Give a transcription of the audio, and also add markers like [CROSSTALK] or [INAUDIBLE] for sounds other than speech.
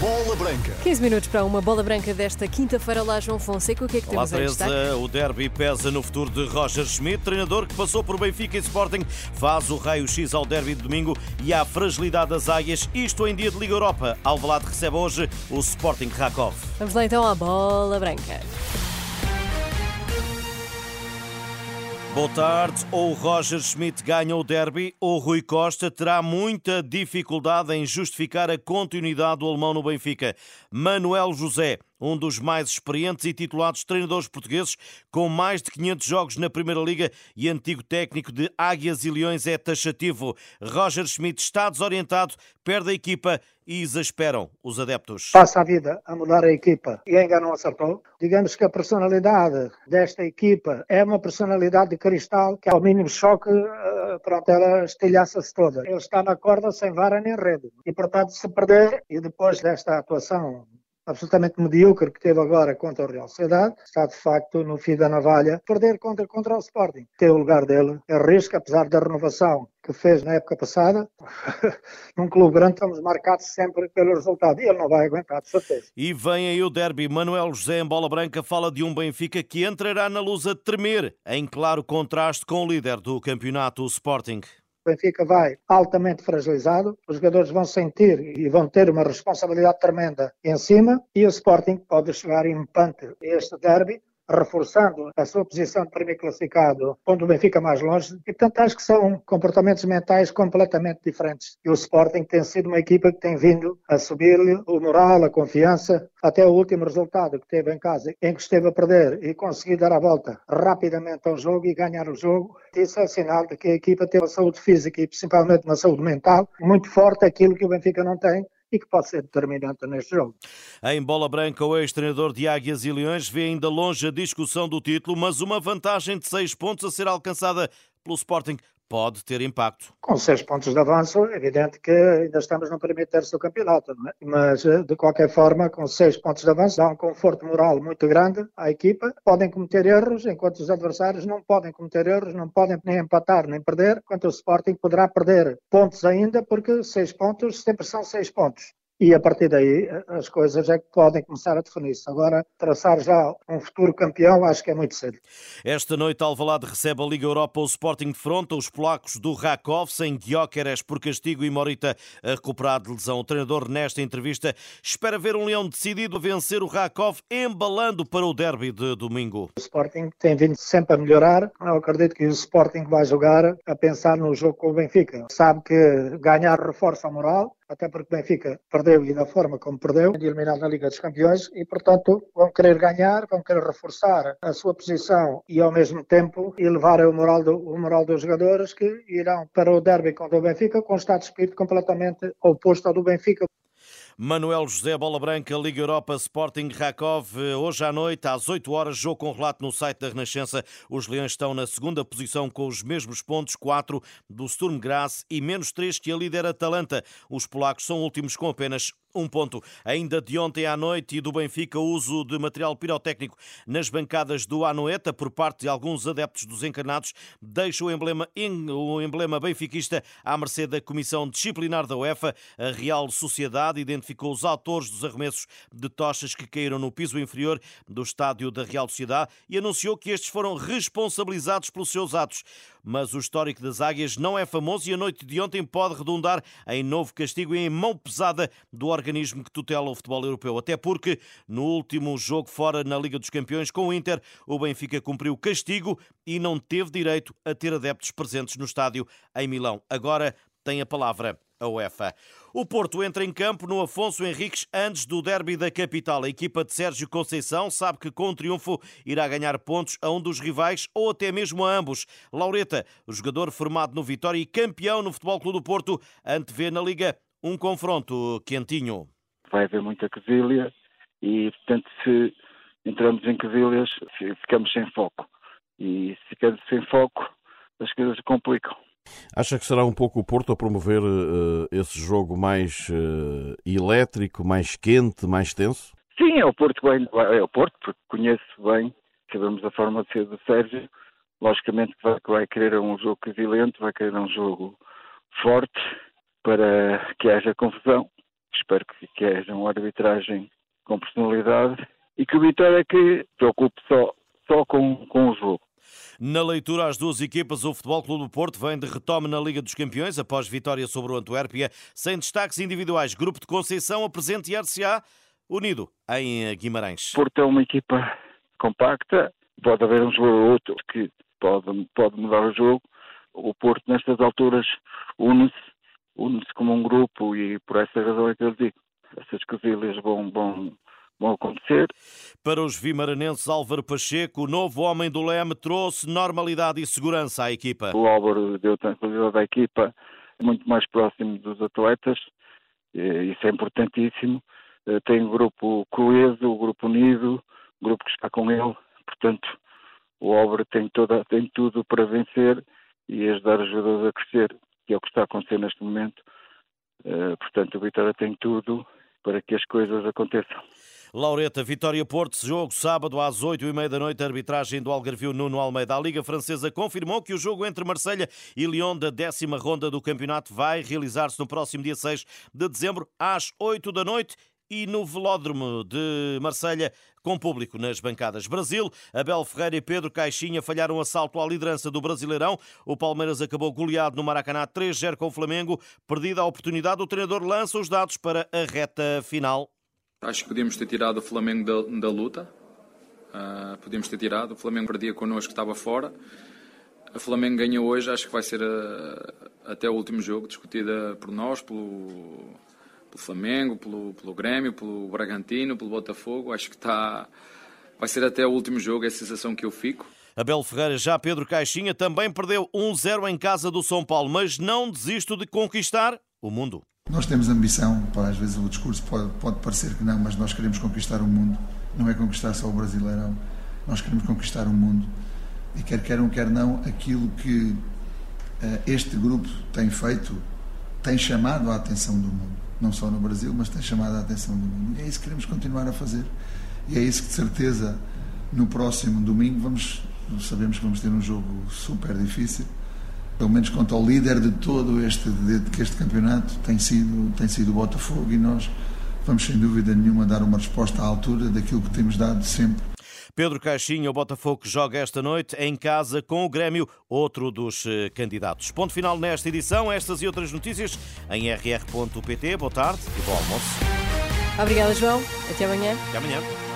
Bola Branca. 15 minutos para uma bola branca desta quinta-feira lá, João Fonseca. O que é que Olá, temos em destaque? Teresa. O derby pesa no futuro de Roger Schmidt, treinador que passou por Benfica e Sporting, faz o raio-x ao derby de domingo e à fragilidade das águias. Isto em dia de Liga Europa. Alvalade recebe hoje o Sporting Rakov. Vamos lá então à bola branca. Boa tarde. Ou Roger Schmidt ganha o derby, ou Rui Costa terá muita dificuldade em justificar a continuidade do alemão no Benfica. Manuel José, um dos mais experientes e titulados treinadores portugueses, com mais de 500 jogos na Primeira Liga e antigo técnico de Águias e Leões, é taxativo. Roger Schmidt está desorientado, perde a equipa e exasperam os adeptos. passa a vida a mudar a equipa e ainda não acertou. Digamos que a personalidade desta equipa é uma personalidade de cristal que ao mínimo choque, eh, pronto, ela estilhaça-se toda. Ele está na corda sem vara nem rede. E portanto, se perder, e depois desta atuação absolutamente medíocre que teve agora contra o Real Sociedade, está de facto no fio da navalha, perder contra, contra o Sporting. Ter o lugar dele é risco, apesar da renovação que fez na época passada. [LAUGHS] Num clube grande estamos marcados sempre pelo resultado e ele não vai aguentar, de certeza. E vem aí o derby. Manuel José em bola branca fala de um Benfica que entrará na luz a tremer, em claro contraste com o líder do campeonato, o Sporting. Benfica vai altamente fragilizado, os jogadores vão sentir e vão ter uma responsabilidade tremenda em cima e o Sporting pode chegar impante este derby, reforçando a sua posição de primeiro classificado, pondo o Benfica mais longe. E, portanto, acho que são comportamentos mentais completamente diferentes. E o Sporting tem sido uma equipa que tem vindo a subir-lhe o moral, a confiança, até o último resultado que teve em casa, em que esteve a perder e conseguiu dar a volta rapidamente ao jogo e ganhar o jogo. Isso é sinal de que a equipa tem uma saúde física e principalmente uma saúde mental muito forte, aquilo que o Benfica não tem e que pode ser determinante neste jogo. Em bola branca, o ex-treinador de Águias e Leões vê ainda longe a discussão do título, mas uma vantagem de seis pontos a ser alcançada pelo Sporting pode ter impacto. Com seis pontos de avanço, é evidente que ainda estamos no primeiro terço do campeonato, é? mas eh, de qualquer forma, com seis pontos de avanço, dá um conforto moral muito grande à equipa. Podem cometer erros, enquanto os adversários não podem cometer erros, não podem nem empatar nem perder, enquanto o Sporting poderá perder pontos ainda, porque seis pontos sempre são seis pontos. E a partir daí as coisas é que podem começar a definir-se. Agora, traçar já um futuro campeão, acho que é muito cedo. Esta noite, Alvalade recebe a Liga Europa. O Sporting defronta os polacos do Rakov, sem Gyökeres por castigo e Morita a recuperar de lesão. O treinador, nesta entrevista, espera ver um leão decidido a vencer o Rakov, embalando para o derby de domingo. O Sporting tem vindo sempre a melhorar. Eu acredito que o Sporting vai jogar a pensar no jogo com o Benfica. Sabe que ganhar reforça a moral, até porque o Benfica perdeu e da forma como perdeu, de eliminado na Liga dos Campeões, e portanto vão querer ganhar, vão querer reforçar a sua posição e ao mesmo tempo elevar o moral, do, o moral dos jogadores que irão para o derby contra o Benfica com um estado de espírito completamente oposto ao do Benfica. Manuel José Bola Branca, Liga Europa Sporting Rakov. Hoje à noite, às 8 horas, jogo com relato no site da Renascença. Os Leões estão na segunda posição com os mesmos pontos, 4 do Sturm Graz e menos 3 que a líder Atalanta. Os polacos são últimos com apenas um ponto. Ainda de ontem à noite e do Benfica, uso de material pirotécnico nas bancadas do Anoeta por parte de alguns adeptos dos encarnados deixa o emblema, o emblema benfiquista à mercê da Comissão Disciplinar da UEFA. A Real Sociedade identificou os autores dos arremessos de tochas que caíram no piso inferior do estádio da Real Sociedade e anunciou que estes foram responsabilizados pelos seus atos. Mas o histórico das águias não é famoso e a noite de ontem pode redundar em novo castigo e em mão pesada do organismo que tutela o futebol europeu. Até porque, no último jogo fora na Liga dos Campeões com o Inter, o Benfica cumpriu castigo e não teve direito a ter adeptos presentes no estádio em Milão. Agora tem a palavra a UEFA. O Porto entra em campo no Afonso Henriques antes do derby da capital. A equipa de Sérgio Conceição sabe que com o triunfo irá ganhar pontos a um dos rivais ou até mesmo a ambos. Laureta, o jogador formado no Vitória e campeão no Futebol Clube do Porto, antevê na Liga um confronto quentinho. Vai haver muita quesilha e, portanto, se entramos em quesilhas, ficamos sem foco. E se ficamos sem foco, as coisas complicam. Acha que será um pouco o Porto a promover uh, esse jogo mais uh, elétrico, mais quente, mais tenso? Sim, é o Porto bem, é o Porto, porque conheço bem, sabemos a forma de ser do Sérgio. Logicamente que vai, vai querer um jogo violento, vai querer um jogo forte para que haja confusão. espero que, que haja uma arbitragem com personalidade e que o Vitória é que se preocupe só, só com, com o jogo. Na leitura às duas equipas, o Futebol Clube do Porto vem de retome na Liga dos Campeões após vitória sobre o Antuérpia, sem destaques individuais. Grupo de Conceição apresenta e RCA unido em Guimarães. O Porto é uma equipa compacta, pode haver um jogador ou outro que pode, pode mudar o jogo. O Porto, nestas alturas, une-se une como um grupo e por essa razão é que eu digo. Essas cosilhas vão, vão, vão acontecer. Para os vimaranenses, Álvaro Pacheco, o novo homem do Leme, trouxe normalidade e segurança à equipa. O Álvaro deu tranquilidade à equipa, muito mais próximo dos atletas, isso é importantíssimo. Eh, tem um grupo coeso, o um grupo unido, o um grupo que está com ele, portanto, o Álvaro tem, toda, tem tudo para vencer e ajudar os jogadores a crescer, que é o que está a acontecer neste momento. Uh, portanto, o Vitória tem tudo para que as coisas aconteçam. Laureta, Vitória Porto, jogo sábado às 8 e meia da noite, arbitragem do Algarvio Nuno Almeida. A Liga Francesa confirmou que o jogo entre Marselha e Lyon da décima ronda do campeonato vai realizar-se no próximo dia 6 de dezembro às 8 da noite e no Velódromo de Marselha com público nas bancadas. Brasil, Abel Ferreira e Pedro Caixinha falharam assalto à liderança do Brasileirão. O Palmeiras acabou goleado no Maracanã 3-0 com o Flamengo. Perdida a oportunidade, o treinador lança os dados para a reta final. Acho que podíamos ter tirado o Flamengo da, da luta. Uh, podíamos ter tirado. O Flamengo perdia connosco, estava fora. O Flamengo ganha hoje, acho que vai ser uh, até o último jogo, discutida por nós, pelo, pelo Flamengo, pelo, pelo Grêmio, pelo Bragantino, pelo Botafogo. Acho que está. Vai ser até o último jogo, é a sensação que eu fico. Abel Ferreira, já Pedro Caixinha, também perdeu 1-0 em casa do São Paulo, mas não desisto de conquistar o mundo. Nós temos ambição, às vezes o discurso pode, pode parecer que não, mas nós queremos conquistar o mundo. Não é conquistar só o Brasileirão, nós queremos conquistar o mundo. E quer queiram, quer não, aquilo que uh, este grupo tem feito tem chamado a atenção do mundo. Não só no Brasil, mas tem chamado a atenção do mundo. E é isso que queremos continuar a fazer. E é isso que, de certeza, no próximo domingo, vamos, sabemos que vamos ter um jogo super difícil pelo menos quanto ao líder de todo este, de, de, este campeonato, tem sido, tem sido o Botafogo e nós vamos sem dúvida nenhuma dar uma resposta à altura daquilo que temos dado sempre. Pedro Caixinha, o Botafogo joga esta noite em casa com o Grêmio, outro dos eh, candidatos. Ponto final nesta edição. Estas e outras notícias em rr.pt. Boa tarde e bom almoço. Obrigada, João. Até amanhã. Até amanhã.